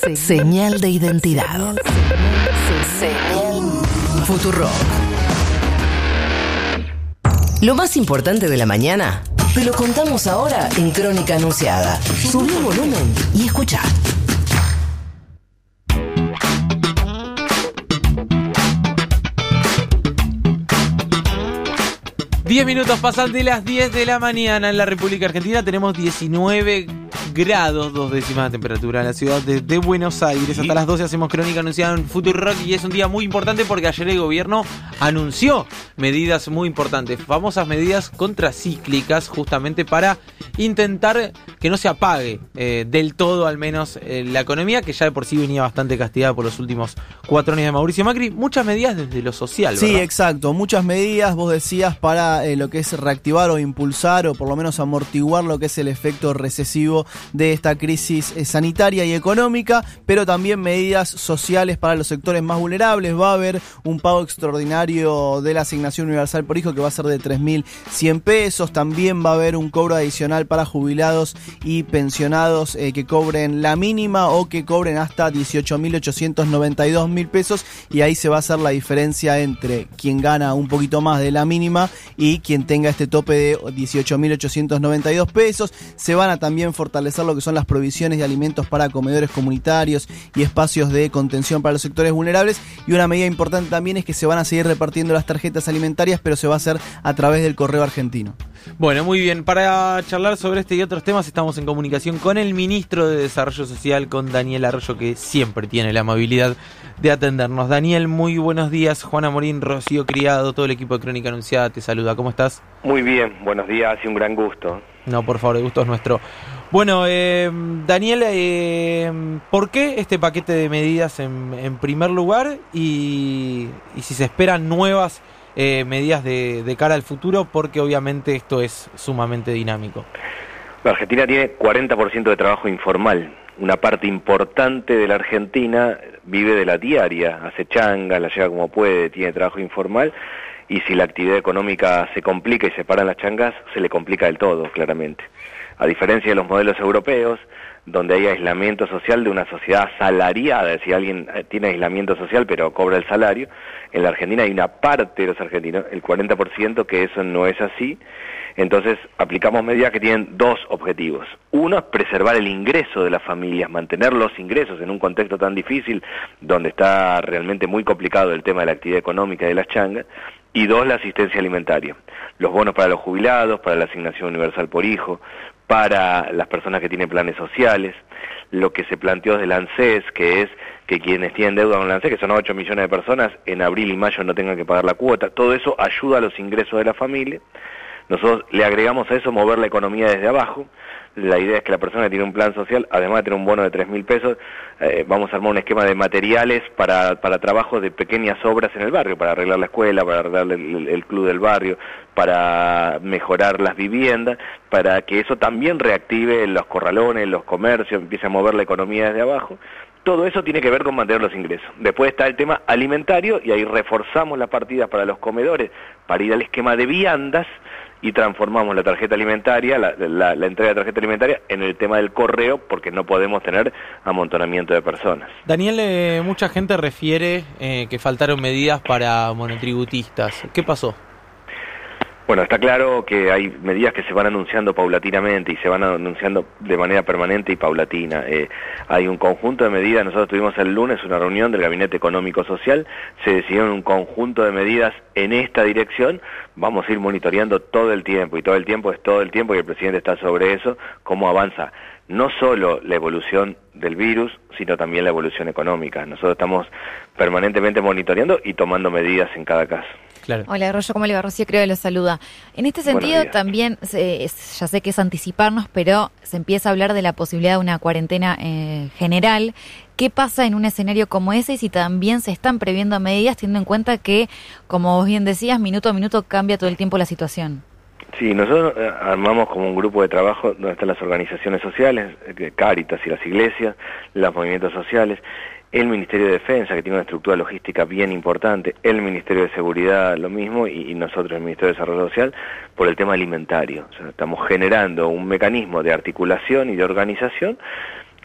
Señal de identidad. Señal Futuro. Lo más importante de la mañana, te lo contamos ahora en Crónica Anunciada. Subí el volumen y escucha. Diez minutos pasan de las 10 de la mañana en la República Argentina. Tenemos 19 grados, dos décimas de temperatura en la ciudad de, de Buenos Aires. Hasta las 12 hacemos crónica anunciada en Futuro Rock y es un día muy importante porque ayer el gobierno anunció medidas muy importantes, famosas medidas contracíclicas justamente para intentar que no se apague eh, del todo al menos eh, la economía que ya de por sí venía bastante castigada por los últimos cuatro años de Mauricio Macri. Muchas medidas desde lo social. Sí, ¿verdad? exacto. Muchas medidas, vos decías, para eh, lo que es reactivar o impulsar o por lo menos amortiguar lo que es el efecto recesivo de esta crisis eh, sanitaria y económica, pero también medidas sociales para los sectores más vulnerables. Va a haber un pago extraordinario de la asignación universal por hijo que va a ser de 3.100 pesos. También va a haber un cobro adicional para jubilados y pensionados eh, que cobren la mínima o que cobren hasta 18.892 mil pesos. Y ahí se va a hacer la diferencia entre quien gana un poquito más de la mínima y quien tenga este tope de 18.892 pesos. Se van a también fortalecer lo que son las provisiones de alimentos para comedores comunitarios y espacios de contención para los sectores vulnerables. Y una medida importante también es que se van a seguir repartiendo las tarjetas alimentarias, pero se va a hacer a través del correo argentino. Bueno, muy bien. Para charlar sobre este y otros temas estamos en comunicación con el ministro de Desarrollo Social, con Daniel Arroyo, que siempre tiene la amabilidad de atendernos. Daniel, muy buenos días. Juana Morín, Rocío Criado, todo el equipo de Crónica Anunciada te saluda. ¿Cómo estás? Muy bien, buenos días y un gran gusto. No, por favor, el gusto es nuestro. Bueno, eh, Daniel, eh, ¿por qué este paquete de medidas en, primer lugar y, y si se esperan nuevas eh, medidas de, de cara al futuro? Porque obviamente esto es sumamente dinámico. La Argentina tiene 40% de trabajo informal. Una parte importante de la Argentina vive de la diaria, hace changa, la lleva como puede, tiene trabajo informal y si la actividad económica se complica y se paran las changas, se le complica del todo, claramente. A diferencia de los modelos europeos, donde hay aislamiento social de una sociedad asalariada, si alguien eh, tiene aislamiento social pero cobra el salario, en la Argentina hay una parte de los argentinos, el 40%, que eso no es así. Entonces aplicamos medidas que tienen dos objetivos. Uno es preservar el ingreso de las familias, mantener los ingresos en un contexto tan difícil donde está realmente muy complicado el tema de la actividad económica y de las changas. Y dos, la asistencia alimentaria. Los bonos para los jubilados, para la asignación universal por hijo, para las personas que tienen planes sociales, lo que se planteó desde el ANSES, que es que quienes tienen deuda con el ANSES, que son 8 millones de personas, en abril y mayo no tengan que pagar la cuota. Todo eso ayuda a los ingresos de la familia. Nosotros le agregamos a eso mover la economía desde abajo. La idea es que la persona que tiene un plan social, además de tener un bono de 3 mil pesos, eh, vamos a armar un esquema de materiales para, para trabajos de pequeñas obras en el barrio, para arreglar la escuela, para arreglar el, el club del barrio, para mejorar las viviendas, para que eso también reactive los corralones, los comercios, empiece a mover la economía desde abajo. Todo eso tiene que ver con mantener los ingresos. Después está el tema alimentario y ahí reforzamos las partidas para los comedores, para ir al esquema de viandas y transformamos la tarjeta alimentaria, la, la, la, entrega de tarjeta alimentaria, en el tema del correo, porque no podemos tener amontonamiento de personas. Daniel, eh, mucha gente refiere eh, que faltaron medidas para monotributistas. ¿Qué pasó? Bueno, está claro que hay medidas que se van anunciando paulatinamente y se van anunciando de manera permanente y paulatina. Eh, hay un conjunto de medidas, nosotros tuvimos el lunes una reunión del Gabinete Económico Social, se decidieron un conjunto de medidas en esta dirección, vamos a ir monitoreando todo el tiempo y todo el tiempo es todo el tiempo y el presidente está sobre eso, cómo avanza no solo la evolución del virus, sino también la evolución económica. Nosotros estamos permanentemente monitoreando y tomando medidas en cada caso. Claro. Hola, Arroyo, ¿cómo le va? Rocío creo que lo saluda. En este sentido, también, eh, ya sé que es anticiparnos, pero se empieza a hablar de la posibilidad de una cuarentena eh, general. ¿Qué pasa en un escenario como ese y si también se están previendo medidas teniendo en cuenta que, como vos bien decías, minuto a minuto cambia todo el tiempo la situación? Sí, nosotros eh, armamos como un grupo de trabajo donde están las organizaciones sociales, Cáritas y las iglesias, los movimientos sociales, el Ministerio de Defensa, que tiene una estructura logística bien importante, el Ministerio de Seguridad lo mismo, y, y nosotros, el Ministerio de Desarrollo Social, por el tema alimentario. O sea, estamos generando un mecanismo de articulación y de organización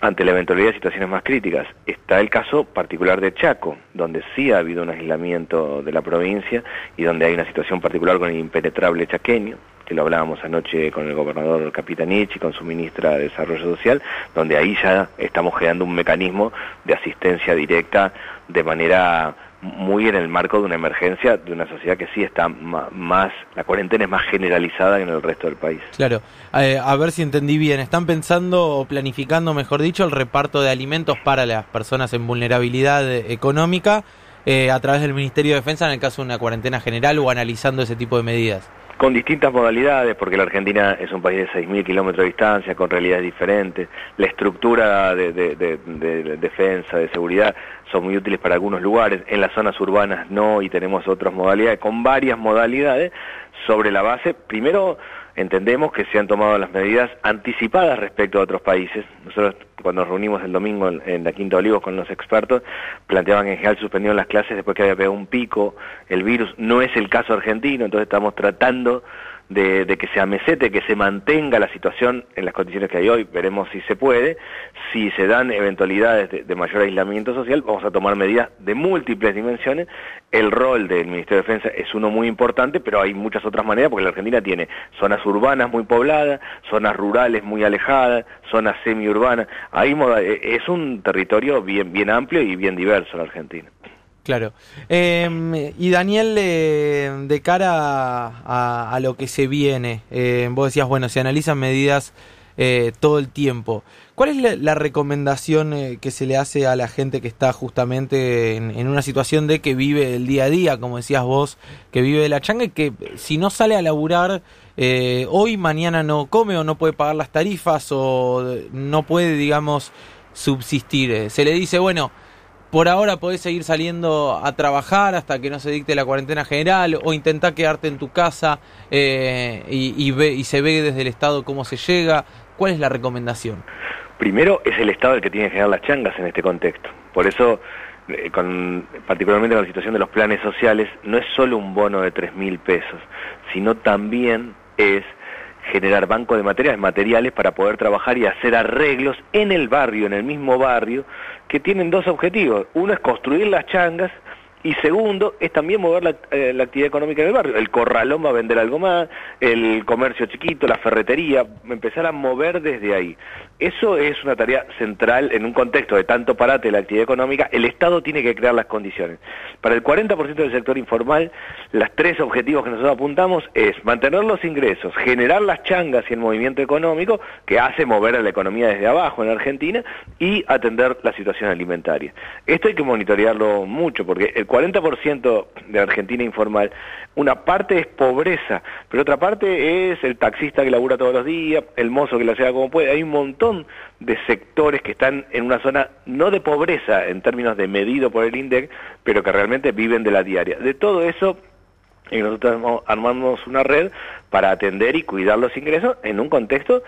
ante la eventualidad de situaciones más críticas. Está el caso particular de Chaco, donde sí ha habido un aislamiento de la provincia y donde hay una situación particular con el impenetrable chaqueño, que lo hablábamos anoche con el gobernador Capitanich y con su ministra de Desarrollo Social, donde ahí ya estamos creando un mecanismo de asistencia directa de manera muy en el marco de una emergencia de una sociedad que sí está más, la cuarentena es más generalizada que en el resto del país. Claro, eh, a ver si entendí bien, están pensando o planificando, mejor dicho, el reparto de alimentos para las personas en vulnerabilidad económica eh, a través del Ministerio de Defensa en el caso de una cuarentena general o analizando ese tipo de medidas con distintas modalidades, porque la Argentina es un país de 6.000 kilómetros de distancia, con realidades diferentes. La estructura de, de, defensa, de seguridad, son muy útiles para algunos lugares, en las zonas urbanas no, y tenemos otras modalidades, con varias modalidades, sobre la base, primero, entendemos que se han tomado las medidas anticipadas respecto a otros países. Nosotros cuando nos reunimos el domingo en, la Quinta Olivos con los expertos, planteaban en general suspendieron las clases después que había pegado un pico el virus. No es el caso argentino, entonces estamos tratando de, que se amesete, que se mantenga la situación en las condiciones que hay hoy, veremos si se puede. Si se dan eventualidades de, mayor aislamiento social, vamos a tomar medidas de múltiples dimensiones. El rol del Ministerio de Defensa es uno muy importante, pero hay muchas otras maneras, porque la Argentina tiene zonas urbanas muy pobladas, zonas rurales muy alejadas, zonas semiurbanas. Ahí es un territorio bien, bien amplio y bien diverso la Argentina. Claro. Em, y Daniel, de cara a, lo que se viene, eh, vos decías, bueno, se analizan medidas eh, todo el tiempo. ¿Cuál es la, recomendación eh, que se le hace a la gente que está justamente en, una situación de que vive el día a día, como decías vos, que vive la changa y que si no sale a laburar hoy, mañana no come o no puede pagar las tarifas o no puede, digamos, subsistir? Se le dice, bueno, por ahora podés seguir saliendo a trabajar hasta que no se dicte la cuarentena general o intentar quedarte en tu casa eh, y, ve, y se ve desde el Estado cómo se llega. ¿Cuál es la recomendación? Primero es el Estado el que tiene que generar las changas en este contexto. Por eso, eh, con, particularmente con la situación de los planes sociales, no es solo un bono de tres mil pesos, sino también es generar banco de materiales, materiales para poder trabajar y hacer arreglos en el barrio, en el mismo barrio, que tienen dos objetivos. Uno es construir las changas y segundo, es también mover eh, la, actividad económica en el barrio. El corralón va a vender algo más, el comercio chiquito, la ferretería, empezar a mover desde ahí. Eso es una tarea central en un contexto de tanto parate de la actividad económica. El Estado tiene que crear las condiciones. Para el 40% del sector informal, los tres objetivos que nosotros apuntamos es mantener los ingresos, generar las changas y el movimiento económico que hace mover a la economía desde abajo en Argentina y atender la situación alimentaria. Esto hay que monitorearlo mucho porque el 40% de Argentina informal, una parte es pobreza, pero otra parte es el taxista que labura todos los días, el mozo que la hace como puede. Hay un montón de sectores que están en una zona no de pobreza en términos de medido por el INDEC, pero que realmente viven de la diaria. De todo eso y nosotros armamos una red para atender y cuidar los ingresos en un contexto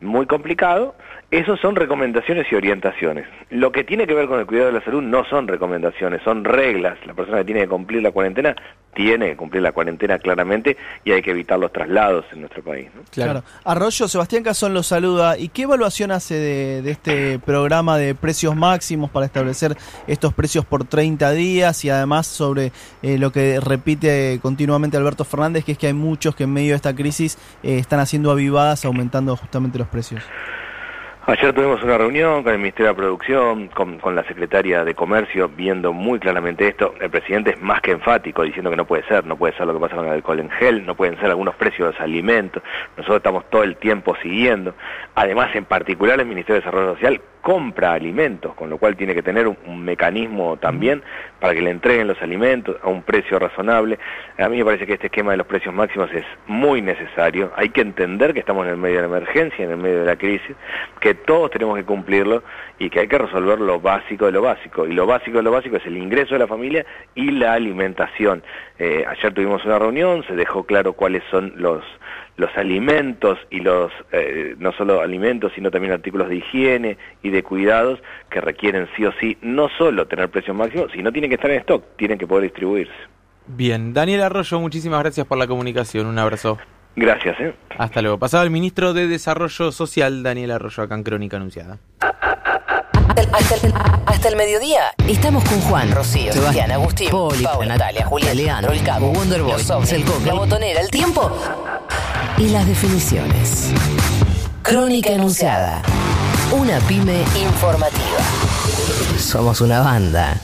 muy complicado esos son recomendaciones y orientaciones. Lo que tiene que ver con el cuidado de la salud no son recomendaciones, son reglas. La persona que tiene que cumplir la cuarentena tiene que cumplir la cuarentena claramente y hay que evitar los traslados en nuestro país. Claro. Arroyo, Sebastián Cazón lo saluda. ¿Y qué evaluación hace de, este programa de precios máximos para establecer estos precios por 30 días y además sobre eh, lo que repite continuamente Alberto Fernández, que es que hay muchos que en medio de esta crisis eh, están haciendo avivadas aumentando justamente los precios? Ayer tuvimos una reunión con el Ministerio de Producción, con, la Secretaria de Comercio, viendo muy claramente esto. El presidente es más que enfático, diciendo que no puede ser, no puede ser lo que pasa con el alcohol en gel, no pueden ser algunos precios de los alimentos. Nosotros estamos todo el tiempo siguiendo. Además, en particular, el Ministerio de Desarrollo Social compra alimentos, con lo cual tiene que tener un, mecanismo también para que le entreguen los alimentos a un precio razonable. A mí me parece que este esquema de los precios máximos es muy necesario. Hay que entender que estamos en el medio de la emergencia, en el medio de la crisis, que todos tenemos que cumplirlo y que hay que resolver lo básico de lo básico. Y lo básico de lo básico es el ingreso de la familia y la alimentación. Eh, ayer tuvimos una reunión, se dejó claro cuáles son los los alimentos y los, eh, no solo alimentos, sino también artículos de higiene y de cuidados que requieren sí o sí no solo tener precios máximos, sino tienen que estar en stock, tienen que poder distribuirse. Bien, Daniel Arroyo, muchísimas gracias por la comunicación, un abrazo. Gracias. ¿eh? Hasta luego. Pasaba el ministro de Desarrollo Social, Daniel Arroyo, acá en Crónica Anunciada. Hasta el, mediodía estamos con Juan, Rocío, Sebastián, Agustín, Poli, Paola, Natalia, Julián, Leandro, El Cabo, Wonderboy, La Botonera, El Tiempo y las definiciones. Crónica Enunciada. Una pyme informativa. Somos una banda.